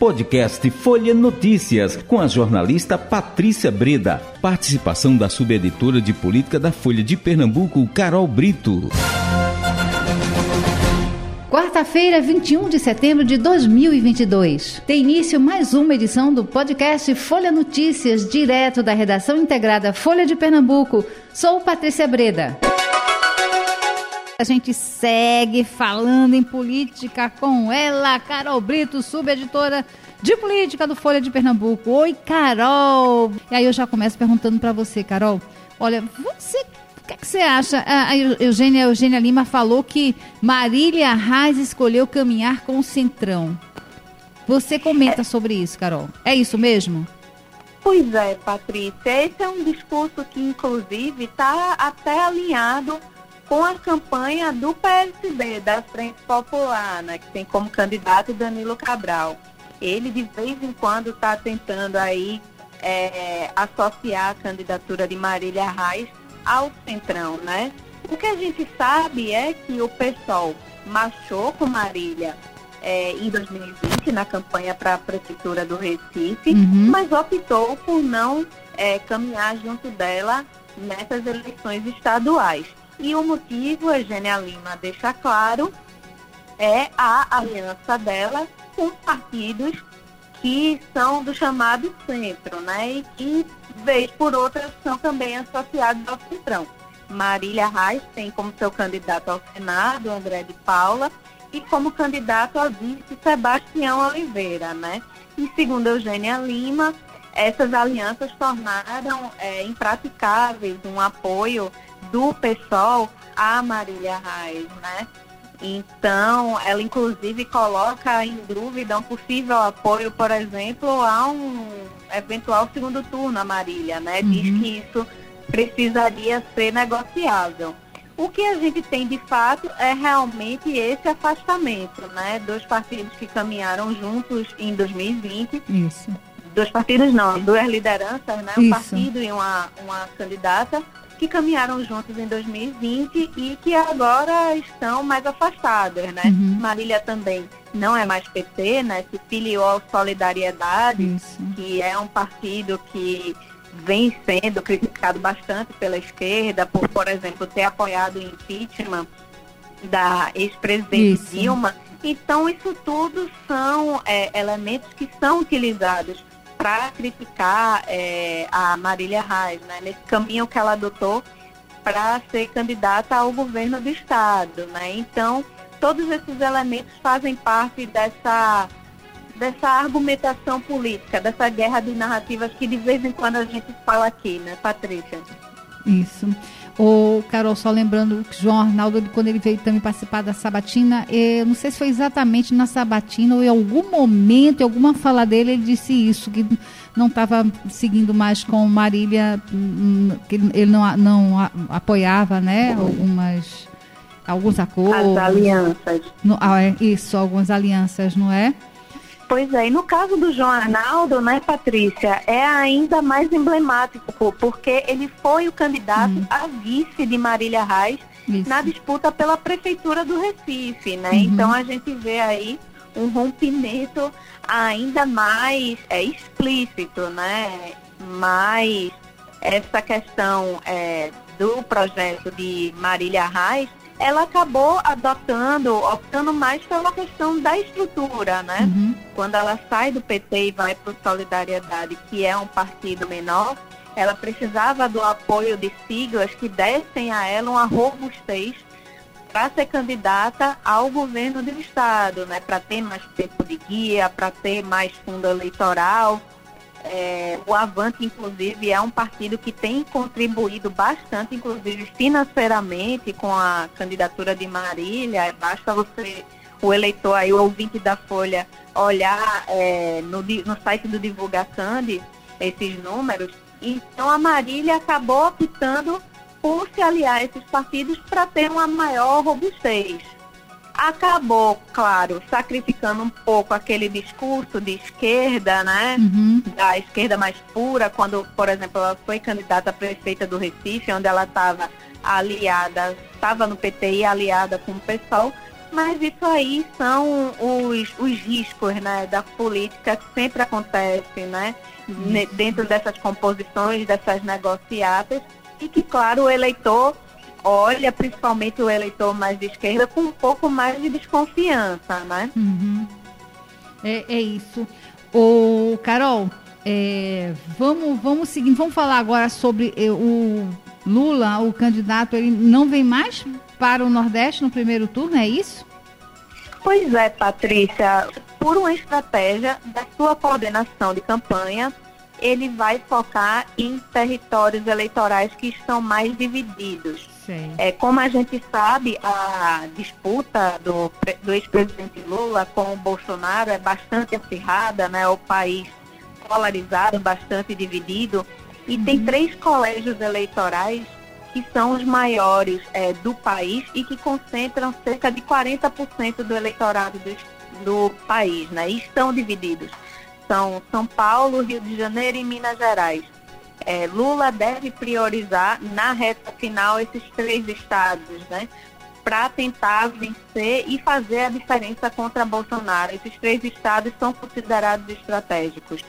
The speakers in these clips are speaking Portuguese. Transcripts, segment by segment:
Podcast Folha Notícias, com a jornalista Patrícia Breda. Participação da subeditora de política da Folha de Pernambuco, Carol Brito. Quarta-feira, 21 de setembro de 2022. Tem início mais uma edição do podcast Folha Notícias, direto da redação integrada Folha de Pernambuco. Sou Patrícia Breda. A gente segue falando em política com ela, Carol Brito, subeditora de política do Folha de Pernambuco. Oi, Carol! E aí eu já começo perguntando para você, Carol. Olha, você o que, é que, você acha? A Eugênia, a Eugênia Lima falou que Marília Reis escolheu caminhar com o Centrão. Você comenta sobre isso, Carol. É isso mesmo? Pois é, Patrícia. Esse é um discurso que, inclusive, está até alinhado com a campanha do PSB, da Frente Popular, né, que tem como candidato Danilo Cabral. Ele, de vez em quando, está tentando aí é, associar a candidatura de Marília Reis ao Centrão, né? O que a gente sabe é que o pessoal marchou com Marília é, em 2020 na campanha para a Prefeitura do Recife, uhum. mas optou por não é, caminhar junto dela nessas eleições estaduais. E o motivo, Eugênia Lima deixa claro, é a aliança dela com partidos que são do chamado centro, né? E que, vez por outra, são também associados ao centrão. Marília Reis tem como seu candidato ao Senado, André de Paula, e como candidato a vice, Sebastião Oliveira, né? E segundo Eugênia Lima, essas alianças tornaram é, impraticáveis um apoio do PSOL a Marília Reis, né? Então, ela inclusive coloca em dúvida um possível apoio, por exemplo, a um eventual segundo turno a Marília, né? Diz uhum. que isso precisaria ser negociável. O que a gente tem de fato é realmente esse afastamento, né? Dois partidos que caminharam juntos em 2020. Isso. Dois partidos não, duas lideranças, né? Um isso. partido e uma, uma candidata que caminharam juntos em 2020 e que agora estão mais afastadas, né? Uhum. Marília também não é mais PT, né? Se filiou ao Solidariedade, Isso. que é um partido que vem sendo criticado bastante pela esquerda por, por exemplo, ter apoiado o impeachment da ex-presidente Dilma. Então, isso tudo são é, elementos que são utilizados para criticar é, a Marília Reis, né, nesse caminho que ela adotou para ser candidata ao governo do Estado. Né? Então, todos esses elementos fazem parte dessa, dessa argumentação política, dessa guerra de narrativas que de vez em quando a gente fala aqui, né, Patrícia? Isso. O Carol, só lembrando que João Arnaldo, quando ele veio também participar da Sabatina, eu não sei se foi exatamente na Sabatina ou em algum momento, em alguma fala dele, ele disse isso, que não estava seguindo mais com Marília, hum, que ele não, não apoiava, né, algumas, alguns acordos. As alianças. No, ah, é, isso, algumas alianças, não é? Pois é, e no caso do João Arnaldo, né, Patrícia, é ainda mais emblemático, porque ele foi o candidato hum. a vice de Marília Reis Isso. na disputa pela prefeitura do Recife, né? Uhum. Então a gente vê aí um rompimento ainda mais é, explícito, né? Mas essa questão é, do projeto de Marília Reis ela acabou adotando, optando mais pela questão da estrutura, né? Uhum. Quando ela sai do PT e vai para o Solidariedade, que é um partido menor, ela precisava do apoio de siglas que dessem a ela uma robustez para ser candidata ao governo do estado, né? Para ter mais tempo de guia, para ter mais fundo eleitoral. É, o Avante, inclusive, é um partido que tem contribuído bastante, inclusive financeiramente, com a candidatura de Marília. Basta você, o eleitor aí, o ouvinte da Folha, olhar é, no, no site do Divulgacande esses números. Então, a Marília acabou optando por se aliar a esses partidos para ter uma maior robustez acabou, claro, sacrificando um pouco aquele discurso de esquerda, né? Uhum. Da esquerda mais pura, quando, por exemplo, ela foi candidata a prefeita do Recife, onde ela estava aliada, estava no PT e aliada com o PSOL, Mas isso aí são os, os riscos né, da política que sempre acontecem, né? Uhum. Dentro dessas composições, dessas negociatas, e que, claro, o eleitor olha, principalmente o eleitor mais de esquerda, com um pouco mais de desconfiança, né? Uhum. É, é isso. O Carol, é, vamos, vamos seguir, vamos falar agora sobre é, o Lula, o candidato, ele não vem mais para o Nordeste no primeiro turno, é isso? Pois é, Patrícia. Por uma estratégia da sua coordenação de campanha, ele vai focar em territórios eleitorais que estão mais divididos. É, como a gente sabe, a disputa do, do ex-presidente Lula com o Bolsonaro é bastante acirrada, né? O país polarizado, bastante dividido. E uhum. tem três colégios eleitorais que são os maiores é, do país e que concentram cerca de 40% do eleitorado do, do país, né? E estão divididos. São São Paulo, Rio de Janeiro e Minas Gerais. É, Lula deve priorizar na reta final esses três estados, né? Para tentar vencer e fazer a diferença contra Bolsonaro. Esses três estados são considerados estratégicos.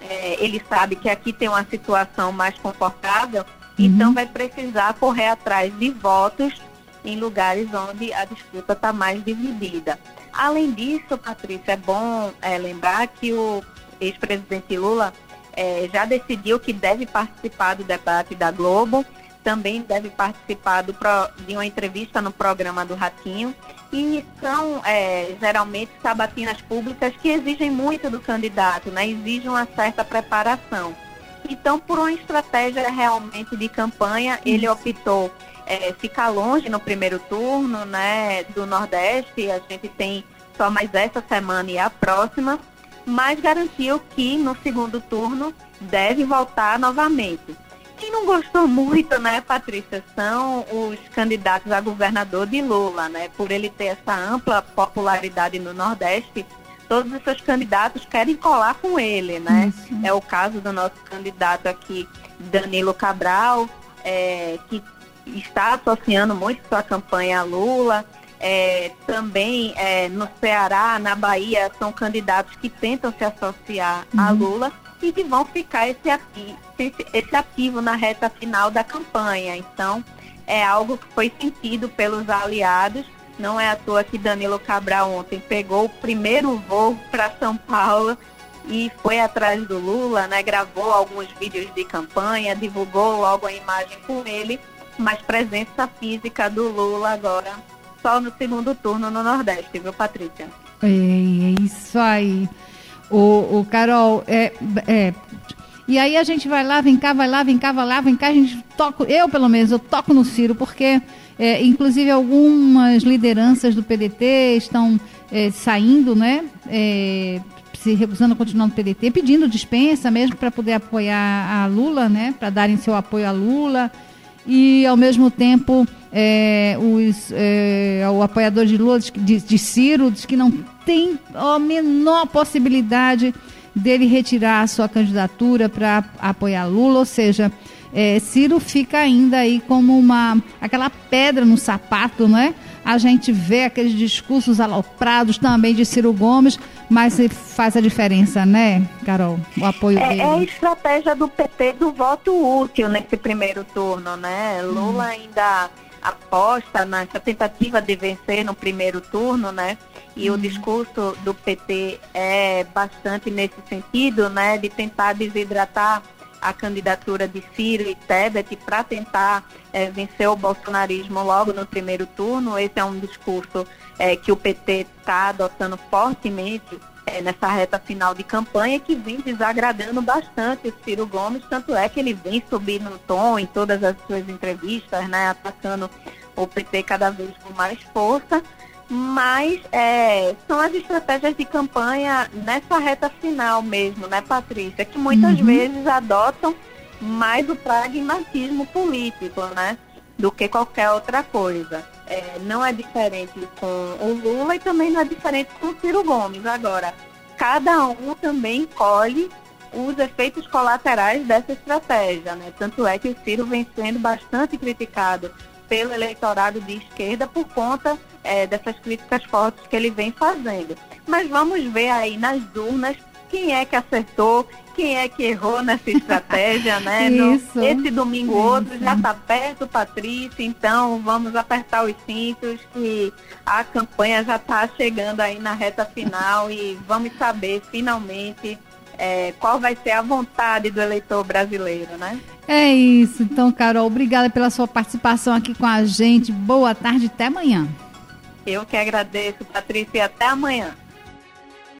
É, ele sabe que aqui tem uma situação mais confortável, uhum. então vai precisar correr atrás de votos em lugares onde a disputa está mais dividida. Além disso, Patrícia, é bom é, lembrar que o ex-presidente Lula é, já decidiu que deve participar do debate da Globo, também deve participar do, de uma entrevista no programa do Ratinho. E são é, geralmente sabatinas públicas que exigem muito do candidato, né? exigem uma certa preparação. Então, por uma estratégia realmente de campanha, ele optou é, ficar longe no primeiro turno né, do Nordeste. A gente tem só mais essa semana e a próxima mas garantiu que no segundo turno deve voltar novamente. Quem não gostou muito, né, Patrícia, são os candidatos a governador de Lula, né? Por ele ter essa ampla popularidade no Nordeste, todos os seus candidatos querem colar com ele, né? Isso. É o caso do nosso candidato aqui, Danilo Cabral, é, que está associando muito sua campanha a Lula. É, também é, no Ceará, na Bahia, são candidatos que tentam se associar uhum. a Lula e que vão ficar esse ativo, esse ativo na reta final da campanha. Então, é algo que foi sentido pelos aliados. Não é à toa que Danilo Cabral ontem pegou o primeiro voo para São Paulo e foi atrás do Lula, né? Gravou alguns vídeos de campanha, divulgou logo a imagem com ele, mas presença física do Lula agora só no segundo turno no Nordeste, viu, Patrícia? É, é isso aí. O, o Carol, é, é, e aí a gente vai lá, vem cá, vai lá, vem cá, vai lá, vem cá, a gente toca, eu pelo menos, eu toco no Ciro, porque é, inclusive algumas lideranças do PDT estão é, saindo, né? É, se recusando a continuar no PDT, pedindo dispensa mesmo para poder apoiar a Lula, né? Para darem seu apoio a Lula e ao mesmo tempo é, os, é, o apoiador de Lula, de, de Ciro, diz que não tem a menor possibilidade dele retirar a sua candidatura para apoiar Lula, ou seja, é, Ciro fica ainda aí como uma aquela pedra no sapato, né? A gente vê aqueles discursos aloprados também de Ciro Gomes, mas faz a diferença, né, Carol? O apoio é, dele. É a estratégia do PT do voto útil nesse primeiro turno, né? Lula ainda aposta nessa tentativa de vencer no primeiro turno, né? E o discurso do PT é bastante nesse sentido, né? De tentar desidratar a candidatura de Ciro e Tebet para tentar é, vencer o bolsonarismo logo no primeiro turno. Esse é um discurso é, que o PT está adotando fortemente é, nessa reta final de campanha que vem desagradando bastante o Ciro Gomes, tanto é que ele vem subindo no tom em todas as suas entrevistas, né, atacando o PT cada vez com mais força mas é, são as estratégias de campanha nessa reta final mesmo, né, Patrícia? Que muitas uhum. vezes adotam mais o pragmatismo político, né? Do que qualquer outra coisa. É, não é diferente com o Lula e também não é diferente com o Ciro Gomes. Agora, cada um também colhe os efeitos colaterais dessa estratégia, né? Tanto é que o Ciro vem sendo bastante criticado pelo eleitorado de esquerda por conta é, dessas críticas fortes que ele vem fazendo. Mas vamos ver aí nas urnas quem é que acertou, quem é que errou nessa estratégia, né? Isso. No, esse domingo Isso. outro já está perto, Patrícia, então vamos apertar os cintos e a campanha já está chegando aí na reta final e vamos saber finalmente é, qual vai ser a vontade do eleitor brasileiro, né? É isso. Então, Carol, obrigada pela sua participação aqui com a gente. Boa tarde, até amanhã. Eu que agradeço, Patrícia, e até amanhã.